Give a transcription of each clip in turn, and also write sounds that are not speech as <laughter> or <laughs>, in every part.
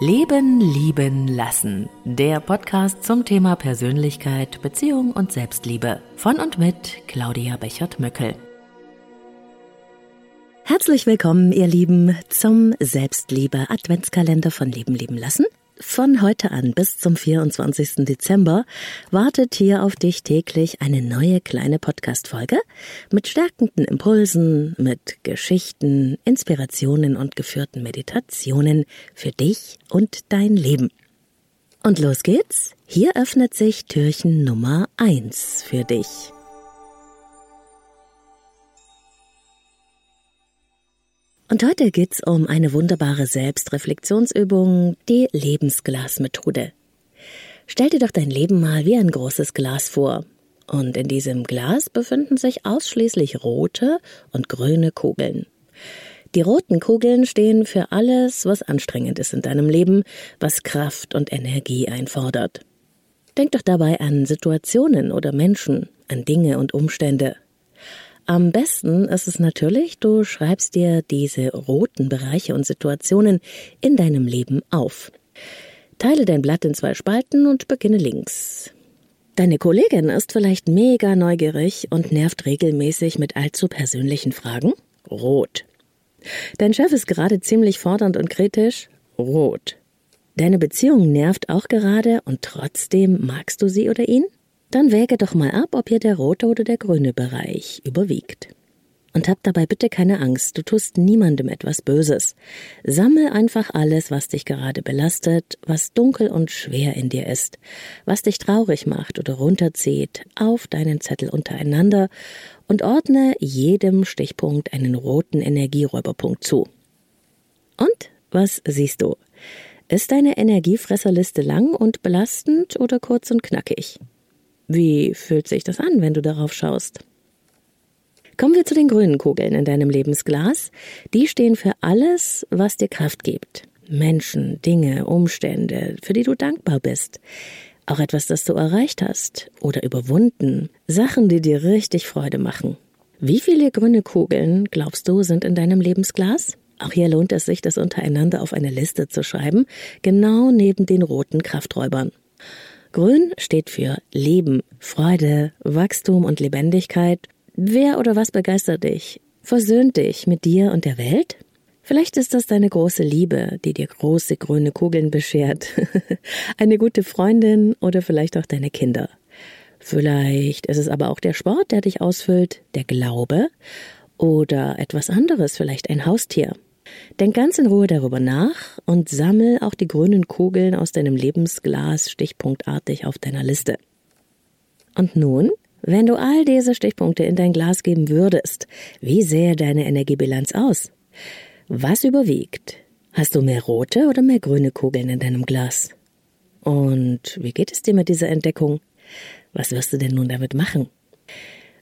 Leben, Lieben, Lassen. Der Podcast zum Thema Persönlichkeit, Beziehung und Selbstliebe. Von und mit Claudia Bechert-Möckel. Herzlich willkommen, ihr Lieben, zum Selbstliebe Adventskalender von Leben, Lieben, Lassen. Von heute an bis zum 24. Dezember wartet hier auf dich täglich eine neue kleine Podcast-Folge mit stärkenden Impulsen, mit Geschichten, Inspirationen und geführten Meditationen für dich und dein Leben. Und los geht's. Hier öffnet sich Türchen Nummer eins für dich. Und heute geht's um eine wunderbare Selbstreflexionsübung, die Lebensglasmethode. Stell dir doch dein Leben mal wie ein großes Glas vor. Und in diesem Glas befinden sich ausschließlich rote und grüne Kugeln. Die roten Kugeln stehen für alles, was anstrengend ist in deinem Leben, was Kraft und Energie einfordert. Denk doch dabei an Situationen oder Menschen, an Dinge und Umstände. Am besten ist es natürlich, du schreibst dir diese roten Bereiche und Situationen in deinem Leben auf. Teile dein Blatt in zwei Spalten und beginne links. Deine Kollegin ist vielleicht mega neugierig und nervt regelmäßig mit allzu persönlichen Fragen? Rot. Dein Chef ist gerade ziemlich fordernd und kritisch? Rot. Deine Beziehung nervt auch gerade und trotzdem magst du sie oder ihn? Dann wäge doch mal ab, ob hier der rote oder der grüne Bereich überwiegt. Und hab dabei bitte keine Angst, du tust niemandem etwas Böses. Sammel einfach alles, was dich gerade belastet, was dunkel und schwer in dir ist, was dich traurig macht oder runterzieht, auf deinen Zettel untereinander und ordne jedem Stichpunkt einen roten Energieräuberpunkt zu. Und was siehst du? Ist deine Energiefresserliste lang und belastend oder kurz und knackig? Wie fühlt sich das an, wenn du darauf schaust? Kommen wir zu den grünen Kugeln in deinem Lebensglas. Die stehen für alles, was dir Kraft gibt. Menschen, Dinge, Umstände, für die du dankbar bist. Auch etwas, das du erreicht hast oder überwunden. Sachen, die dir richtig Freude machen. Wie viele grüne Kugeln, glaubst du, sind in deinem Lebensglas? Auch hier lohnt es sich, das untereinander auf eine Liste zu schreiben, genau neben den roten Krafträubern. Grün steht für Leben, Freude, Wachstum und Lebendigkeit. Wer oder was begeistert dich? Versöhnt dich mit dir und der Welt? Vielleicht ist das deine große Liebe, die dir große grüne Kugeln beschert. <laughs> Eine gute Freundin oder vielleicht auch deine Kinder. Vielleicht ist es aber auch der Sport, der dich ausfüllt, der Glaube oder etwas anderes, vielleicht ein Haustier. Denk ganz in Ruhe darüber nach und sammel auch die grünen Kugeln aus deinem Lebensglas stichpunktartig auf deiner Liste. Und nun, wenn du all diese Stichpunkte in dein Glas geben würdest, wie sähe deine Energiebilanz aus? Was überwiegt? Hast du mehr rote oder mehr grüne Kugeln in deinem Glas? Und wie geht es dir mit dieser Entdeckung? Was wirst du denn nun damit machen?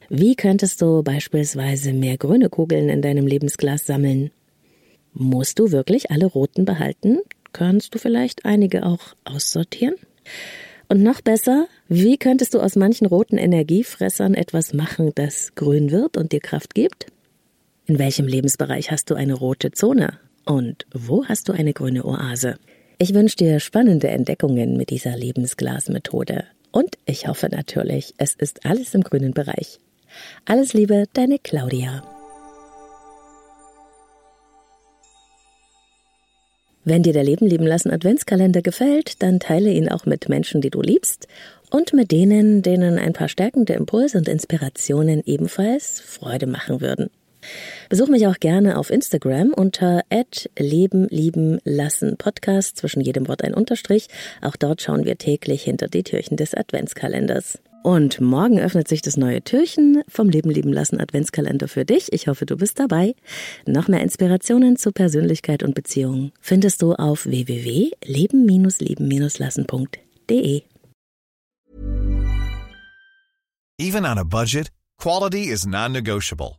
Wie könntest du beispielsweise mehr grüne Kugeln in deinem Lebensglas sammeln? Musst du wirklich alle roten behalten? Kannst du vielleicht einige auch aussortieren? Und noch besser, wie könntest du aus manchen roten Energiefressern etwas machen, das grün wird und dir Kraft gibt? In welchem Lebensbereich hast du eine rote Zone? Und wo hast du eine grüne Oase? Ich wünsche dir spannende Entdeckungen mit dieser Lebensglasmethode. Und ich hoffe natürlich, es ist alles im grünen Bereich. Alles Liebe, deine Claudia. Wenn dir der Leben lieben lassen Adventskalender gefällt, dann teile ihn auch mit Menschen, die du liebst und mit denen, denen ein paar stärkende Impulse und Inspirationen ebenfalls Freude machen würden. Besuch mich auch gerne auf Instagram unter Leben lieben lassen Podcast, zwischen jedem Wort ein Unterstrich. Auch dort schauen wir täglich hinter die Türchen des Adventskalenders. Und morgen öffnet sich das neue Türchen vom Leben lieben lassen Adventskalender für dich. Ich hoffe, du bist dabei. Noch mehr Inspirationen zu Persönlichkeit und Beziehungen findest du auf www.leben-lieben-lassen.de. Even on a budget, quality is non-negotiable.